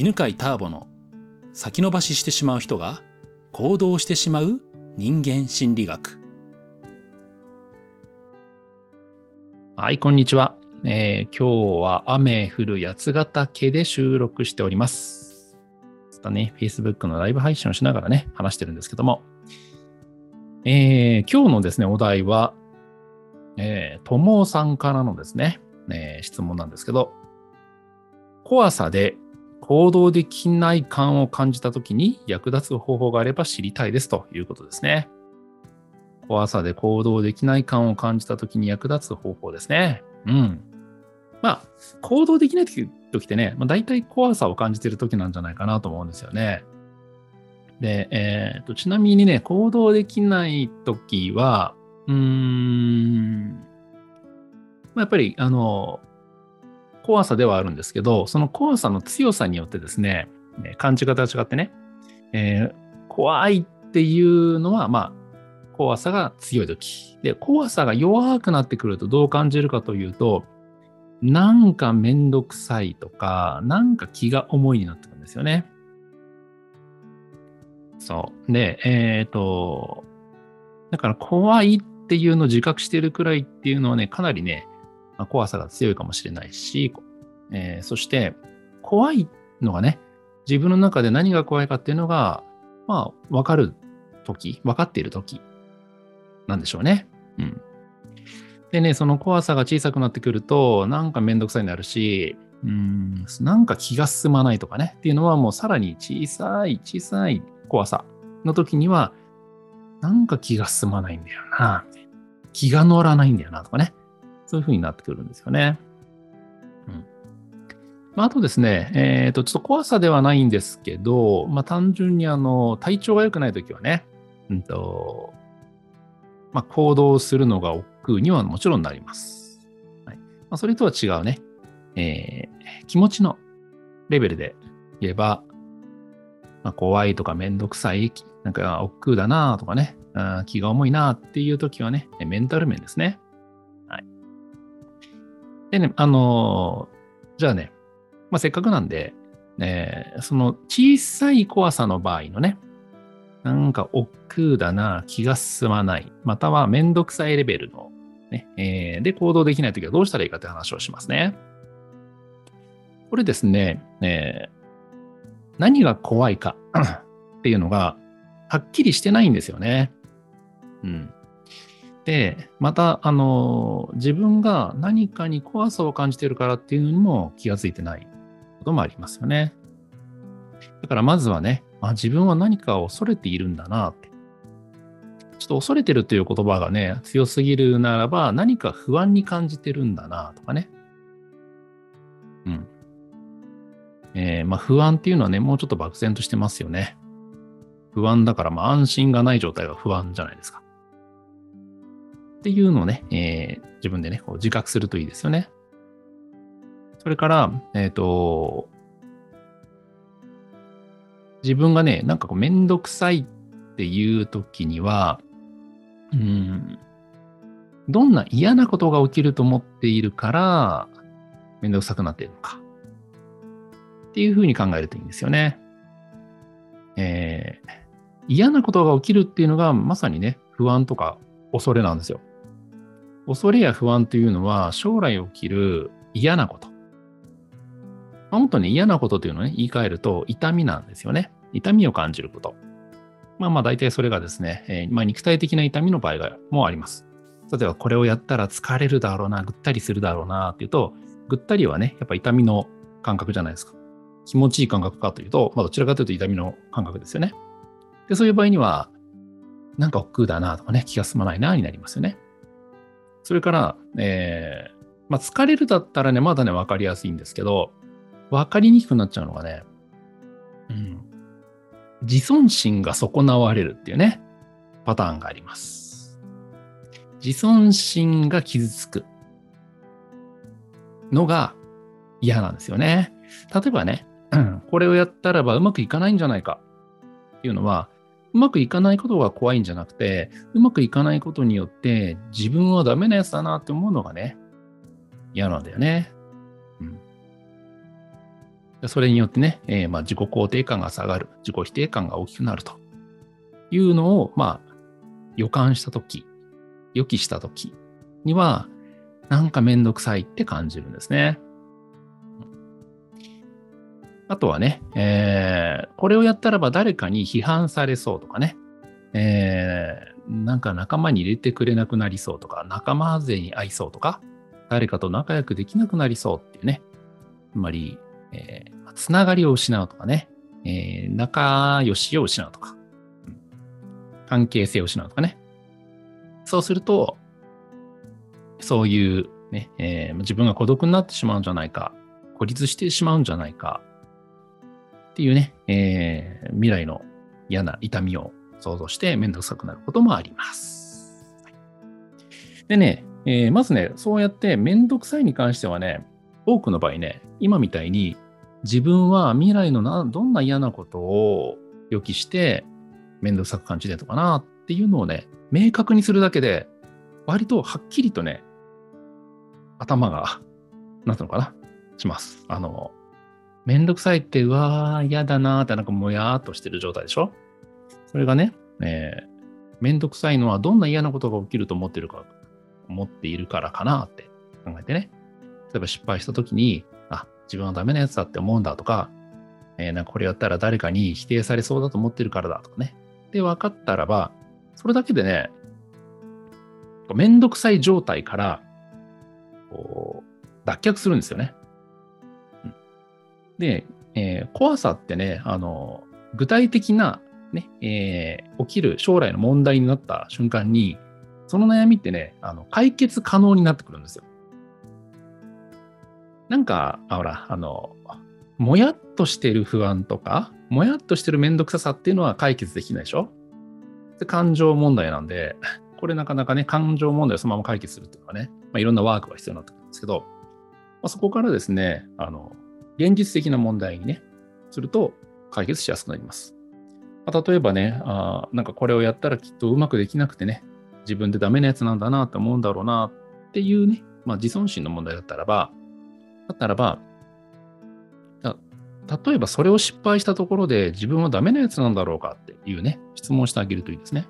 犬飼ターボの先延ばししてしまう人が行動してしまう人間心理学。はい、こんにちは。えー、今日は雨降る八ヶ岳で収録しております。またね、Facebook のライブ配信をしながらね、話してるんですけども、えー、今日のですね、お題は、えー、ともさんからのですね、えー、質問なんですけど、怖さで行動できない感を感じたときに役立つ方法があれば知りたいですということですね。怖さで行動できない感を感じたときに役立つ方法ですね。うん。まあ、行動できないときってね、まあ、大体怖さを感じてるときなんじゃないかなと思うんですよね。で、えーと、ちなみにね、行動できないときは、うーん、まあ、やっぱり、あの、怖さではあるんですけど、その怖さの強さによってですね、感じ方が違ってね、えー、怖いっていうのは、まあ、怖さが強い時。で、怖さが弱くなってくるとどう感じるかというと、なんかめんどくさいとか、なんか気が重いになってくるんですよね。そう。で、えっ、ー、と、だから怖いっていうのを自覚してるくらいっていうのはね、かなりね、まあ、怖さが強いかもしれないし、えー、そして怖いのがね、自分の中で何が怖いかっていうのが、まあ、わかる時、分かっている時なんでしょうね。うん。でね、その怖さが小さくなってくると、なんかめんどくさいになるし、うん、なんか気が進まないとかね、っていうのはもうさらに小さい、小さい怖さの時には、なんか気が進まないんだよな、気が乗らないんだよなとかね。そういうふうになってくるんですよね。うん。まあ、あとですね、えっ、ー、と、ちょっと怖さではないんですけど、まあ、単純にあの、体調が良くないときはね、うんと、まあ、行動するのが億劫にはもちろんなります。はいまあ、それとは違うね、えー、気持ちのレベルで言えば、まあ、怖いとかめんどくさい、なんか億劫だなとかね、気が重いなっていう時はね、メンタル面ですね。でね、あのー、じゃあね、まあ、せっかくなんで、ね、その小さい怖さの場合のね、なんか億劫だな、気が進まない、またはめんどくさいレベルの、ね、えー、で行動できないときはどうしたらいいかという話をしますね。これですね、えー、何が怖いかっていうのがはっきりしてないんですよね。うん。で、また、あの、自分が何かに怖さを感じてるからっていうのにも気がついてないこともありますよね。だからまずはね、あ自分は何かを恐れているんだなって。ちょっと恐れてるという言葉がね、強すぎるならば、何か不安に感じてるんだなとかね。うん。えー、まあ不安っていうのはね、もうちょっと漠然としてますよね。不安だから、まあ安心がない状態が不安じゃないですか。っていうのをね、えー、自分でね、こう自覚するといいですよね。それから、えっ、ー、と、自分がね、なんかこうめんどくさいっていう時には、うん、どんな嫌なことが起きると思っているから、めんどくさくなっているのか。っていうふうに考えるといいんですよね。えー、嫌なことが起きるっていうのがまさにね、不安とか恐れなんですよ。恐れや不安というのは将来起きる嫌なこと。まあ、もっとね、嫌なことというのをね、言い換えると痛みなんですよね。痛みを感じること。まあまあ大体それがですね、えー、まあ肉体的な痛みの場合もあります。例えばこれをやったら疲れるだろうな、ぐったりするだろうなっていうと、ぐったりはね、やっぱ痛みの感覚じゃないですか。気持ちいい感覚かというと、まあどちらかというと痛みの感覚ですよね。で、そういう場合には、なんか億劫だなとかね、気が済まないなになりますよね。それから、えー、まあ、疲れるだったらね、まだね、わかりやすいんですけど、わかりにくくなっちゃうのがね、うん、自尊心が損なわれるっていうね、パターンがあります。自尊心が傷つくのが嫌なんですよね。例えばね、これをやったらばうまくいかないんじゃないかっていうのは、うまくいかないことが怖いんじゃなくて、うまくいかないことによって自分はダメなやつだなって思うのがね、嫌なんだよね。うん。それによってね、えー、まあ自己肯定感が下がる、自己否定感が大きくなるというのを、まあ、予感したとき、予期したときには、なんかめんどくさいって感じるんですね。あとはね、えー、これをやったらば誰かに批判されそうとかね、えー、なんか仲間に入れてくれなくなりそうとか、仲間外れに会いそうとか、誰かと仲良くできなくなりそうっていうね、つまり、えー、つながりを失うとかね、えー、仲良しを失うとか、関係性を失うとかね。そうすると、そういうね、えー、自分が孤独になってしまうんじゃないか、孤立してしまうんじゃないか、っていうね、えー、未来の嫌な痛みを想像してめんどくさくなることもあります。でね、えー、まずね、そうやってめんどくさいに関してはね、多くの場合ね、今みたいに自分は未来のなどんな嫌なことを予期してめんどくさく感じてるのかなっていうのをね、明確にするだけで、割とはっきりとね、頭が、なんていうのかな、します。あの、めんどくさいって、うわー、嫌だなーってなんかもやーっとしてる状態でしょ？それがね、えー、めんどくさいのはどんな嫌なことが起きると思ってるか、思っているからかなって考えてね。例えば失敗した時に、あ、自分はダメなやつだって思うんだとか、えー、なんかこれやったら誰かに否定されそうだと思ってるからだとかね。で、分かったらば、それだけでね、めんどくさい状態から、こう、脱却するんですよね。で、えー、怖さってね、あの、具体的な、ね、えー、起きる将来の問題になった瞬間に、その悩みってね、あの解決可能になってくるんですよ。なんか、あほら、あの、もやっとしてる不安とか、もやっとしてるめんどくささっていうのは解決できないでしょ？で感情問題なんで、これなかなかね、感情問題をそのまま解決するっていうのはね、まあ、いろんなワークが必要になってくるんですけど、まあ、そこからですね、あの、現実的な問題にね、すると解決しやすくなります。まあ、例えばねあ、なんかこれをやったらきっとうまくできなくてね、自分でダメなやつなんだなって思うんだろうなっていうね、まあ、自尊心の問題だったらば、だったらば、例えばそれを失敗したところで自分はダメなやつなんだろうかっていうね、質問してあげるといいですね。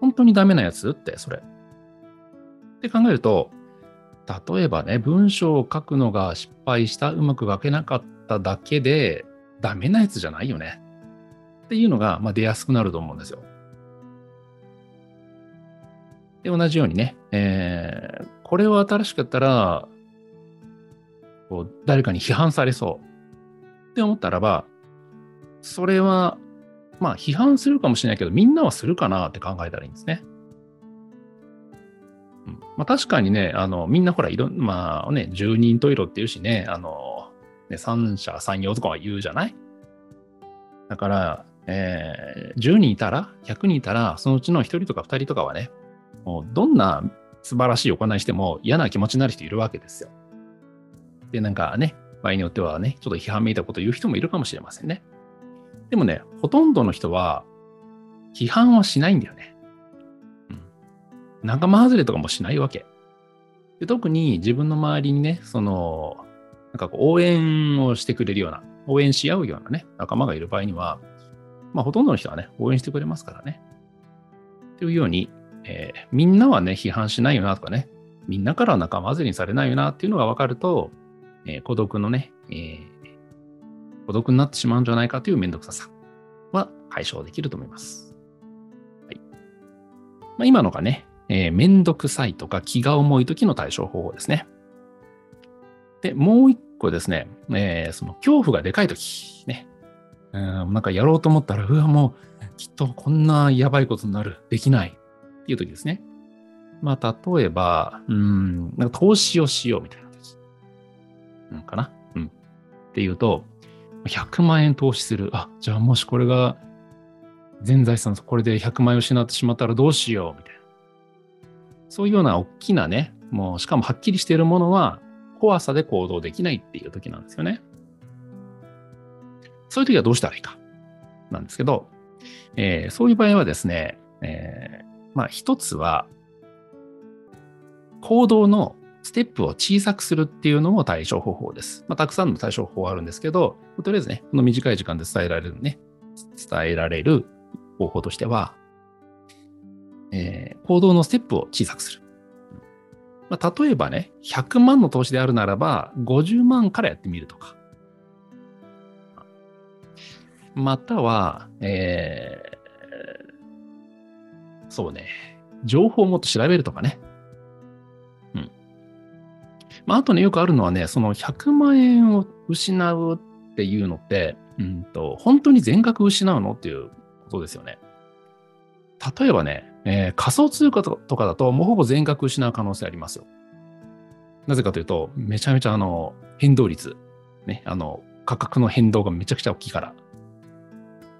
本当にダメなやつって、それ。って考えると、例えばね、文章を書くのが失敗した、うまく書けなかっただけで、ダメなやつじゃないよね。っていうのが、まあ、出やすくなると思うんですよ。で、同じようにね、えー、これを新しかったら、こう誰かに批判されそうって思ったらば、それは、まあ批判するかもしれないけど、みんなはするかなって考えたらいいんですね。まあ、確かにね、あのみんなほら、いろんなまあね、十人十色っていうしね、あの、ね、三者三様とかは言うじゃない？だから、えー、10人いたら、100人いたら、そのうちの1人とか2人とかはね、もうどんな素晴らしい行いしても嫌な気持ちになる人いるわけですよ。で、なんかね、場合によってはね、ちょっと批判めいたことを言う人もいるかもしれませんね。でもね、ほとんどの人は批判はしないんだよね。仲間外れとかもしないわけ。で特に自分の周りにね、その、なんかこう応援をしてくれるような、応援し合うようなね、仲間がいる場合には、まあほとんどの人はね、応援してくれますからね。というように、えー、みんなはね、批判しないよなとかね、みんなから仲間外れにされないよなっていうのが分かると、えー、孤独のね、えー、孤独になってしまうんじゃないかというめんどくささは解消できると思います。はいまあ、今のがね、えー、めんどくさいとか気が重い時の対処方法ですね。で、もう一個ですね、えー、その恐怖がでかい時、ね、うん、なんかやろうと思ったら、うわ、もうきっとこんなやばいことになる、できないっていう時ですね。まあ、例えば、うん、なんか投資をしようみたいな。うんかなうん。っていうと、100万円投資する。あ、じゃあもしこれが全財産、これで100万円失ってしまったらどうしようみたいな。そういうような大きなね、もうしかもはっきりしているものは怖さで行動できないっていう時なんですよね。そういう時はどうしたらいいか。なんですけど、えー、そういう場合はですね、えー、まあ一つは行動のステップを小さくするっていうのも対処方法です。まあ、たくさんの対処方法あるんですけど、とりあえずね、この短い時間で伝えられるね、伝えられる方法としては、えー、行動のステップを小さくする。まあ、例えばね、100万の投資であるならば、50万からやってみるとか。または、えー、そうね、情報をもっと調べるとかね。うん。まあ、あとね、よくあるのはね、その100万円を失うっていうのって、うんと、本当に全額失うのっていうことですよね。例えばね、えー、仮想通貨とかだと、もうほぼ全額失う可能性ありますよ。なぜかというと、めちゃめちゃあの変動率、ね、あの価格の変動がめちゃくちゃ大きいから。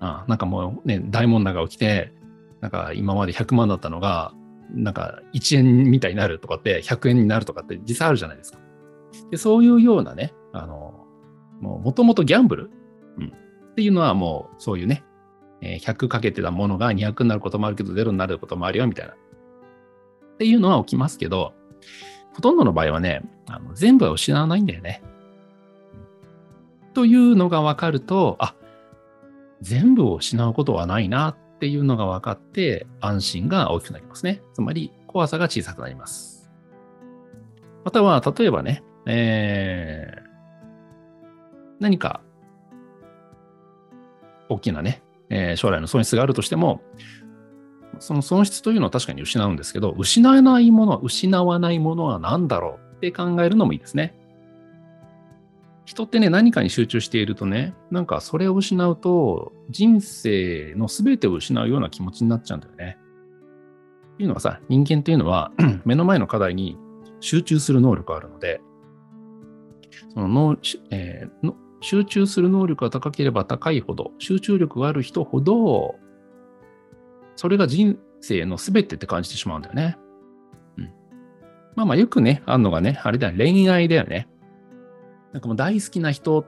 あなんかもうね、大問題が起きて、なんか今まで100万だったのが、なんか1円みたいになるとかって、100円になるとかって実際あるじゃないですか。でそういうようなね、あの、もともとギャンブル、うん、っていうのはもうそういうね、えー、100かけてたものが200になることもあるけど、0になることもあるよ、みたいな。っていうのは起きますけど、ほとんどの場合はね、あの全部は失わないんだよね。というのが分かると、あ全部を失うことはないなっていうのが分かって、安心が大きくなりますね。つまり、怖さが小さくなります。または、例えばね、えー、何か、大きなね、えー、将来の損失があるとしても、その損失というのは確かに失うんですけど、失わないものは、失わないものは何だろうって考えるのもいいですね。人ってね、何かに集中しているとね、なんかそれを失うと、人生の全てを失うような気持ちになっちゃうんだよね。っていうのはさ、人間っていうのは 目の前の課題に集中する能力があるので、そのの、えー、の集中する能力が高ければ高いほど、集中力がある人ほど、それが人生の全てって感じてしまうんだよね。うん。まあまあよくね、あるのがね、あれだよ、恋愛だよね。なんかもう大好きな人っ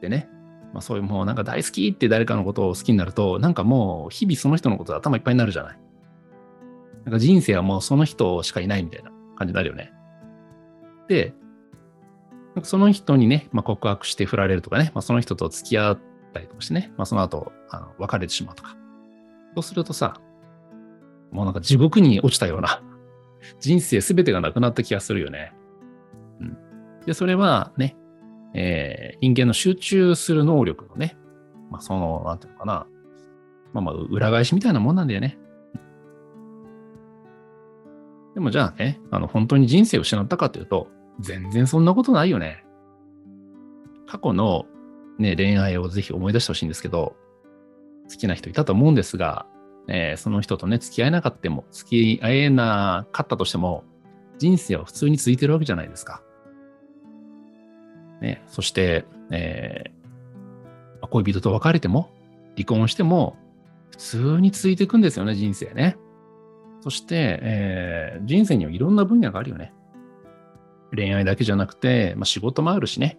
てね、まあそういうもうなんか大好きって誰かのことを好きになると、なんかもう日々その人のことで頭いっぱいになるじゃない。なんか人生はもうその人しかいないみたいな感じになるよね。で、その人にね、まあ、告白して振られるとかね、まあ、その人と付き合ったりとかしてね、まあ、その後あの別れてしまうとか。そうするとさ、もうなんか地獄に落ちたような、人生すべてがなくなった気がするよね。うん。で、それはね、えー、人間の集中する能力のね、まあ、その、なんていうのかな、まあまあ、裏返しみたいなもんなんだよね。でもじゃあね、あの、本当に人生を失ったかというと、全然そんなことないよね。過去のね、恋愛をぜひ思い出してほしいんですけど、好きな人いたと思うんですが、えー、その人とね、付き合えなかったも、付き合えなかったとしても、人生は普通に続いてるわけじゃないですか。ね、そして、えー、恋人と別れても、離婚しても、普通に続いていくんですよね、人生ね。そして、えー、人生にはいろんな分野があるよね。恋愛だけじゃなくて、まあ、仕事もあるしね、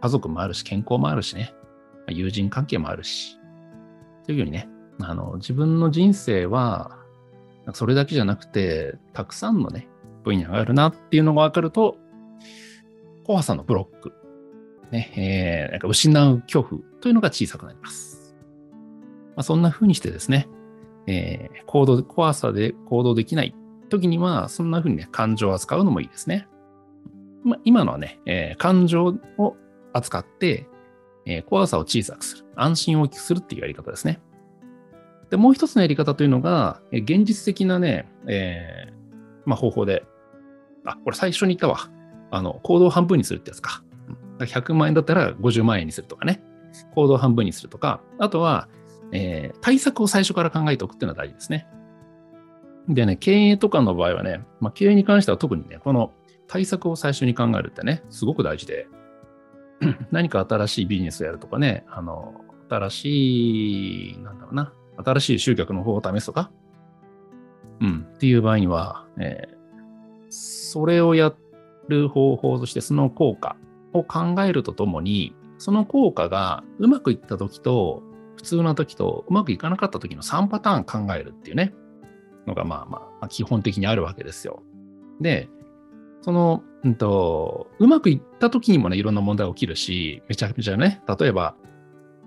家族もあるし、健康もあるしね、まあ、友人関係もあるし、というようにね、あの自分の人生は、それだけじゃなくて、たくさんのね、分野があるなっていうのが分かると、怖さのブロック、ね、えー、なんか失う恐怖というのが小さくなります。まあ、そんな風にしてですね、えー、行動、怖さで行動できない時には、そんな風にね、感情を扱うのもいいですね。ま、今のはね、えー、感情を扱って、えー、怖さを小さくする。安心を大きくするっていうやり方ですね。で、もう一つのやり方というのが、えー、現実的なね、え、まあ、方法で、あ、これ最初に言ったわ。あの、行動を半分にするってやつか。100万円だったら50万円にするとかね。行動半分にするとか、あとは、えー、対策を最初から考えておくっていうのは大事ですね。でね、経営とかの場合はね、まあ、経営に関しては特にね、この対策を最初に考えるってね、すごく大事で、何か新しいビジネスをやるとかね、あの、新しい、なんだろうな、新しい集客の方を試すとか、うん、っていう場合には、えー、それをやる方法としてその効果を考えるとともに、その効果がうまくいった時と、普通な時とうまくいかなかった時の3パターン考えるっていうね、のがまあまあ基本的にあるわけですよ。で、その、うんと、うまくいった時にもね、いろんな問題が起きるし、めちゃめちゃね、例えば、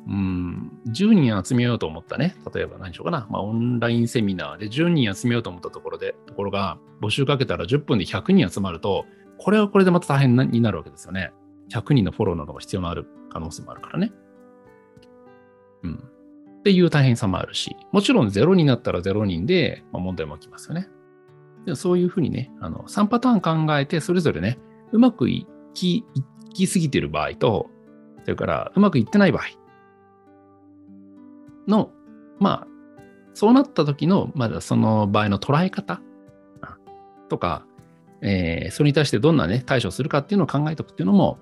うん、10人集めようと思ったね、例えば何しようかな、まあ、オンラインセミナーで10人集めようと思ったところで、ところが、募集かけたら10分で100人集まると、これはこれでまた大変になるわけですよね。100人のフォローなどが必要のある可能性もあるからね。うん。っていう大変さもあるし、もちろん0になったら0人で、まあ、問題も起きますよね。そういうふうにね、あの3パターン考えて、それぞれね、うまくいきいきすぎてる場合と、それからうまくいってない場合の、まあ、そうなった時の、まだその場合の捉え方とか、えー、それに対してどんなね、対処するかっていうのを考えておくっていうのも、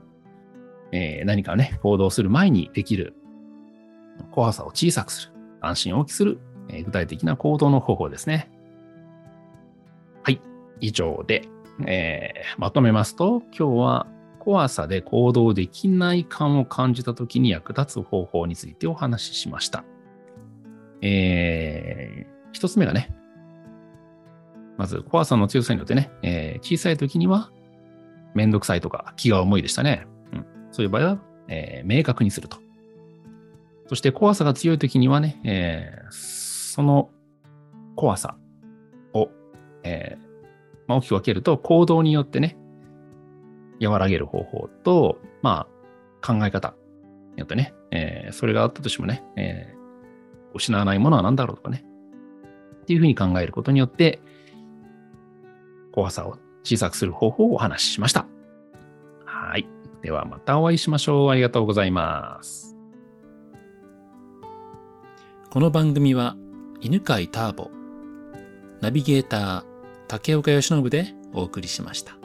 えー、何かね、行動する前にできる怖さを小さくする、安心を大きくする、えー、具体的な行動の方法ですね。以上で、えー、まとめますと、今日は怖さで行動できない感を感じたときに役立つ方法についてお話ししました。えー、一つ目がね、まず怖さの強さによってね、えー、小さい時にはめんどくさいとか気が重いでしたね。うん、そういう場合は、えー、明確にすると。そして怖さが強い時にはね、えー、その怖さを、えーまあ、大きく分けると行動によってね、和らげる方法と、まあ、考え方によってね、えー、それがあったとしてもね、えー、失わないものは何だろうとかね、っていうふうに考えることによって、怖さを小さくする方法をお話ししました。はい。ではまたお会いしましょう。ありがとうございます。この番組は犬飼ターボ、ナビゲーター竹岡義信でお送りしました。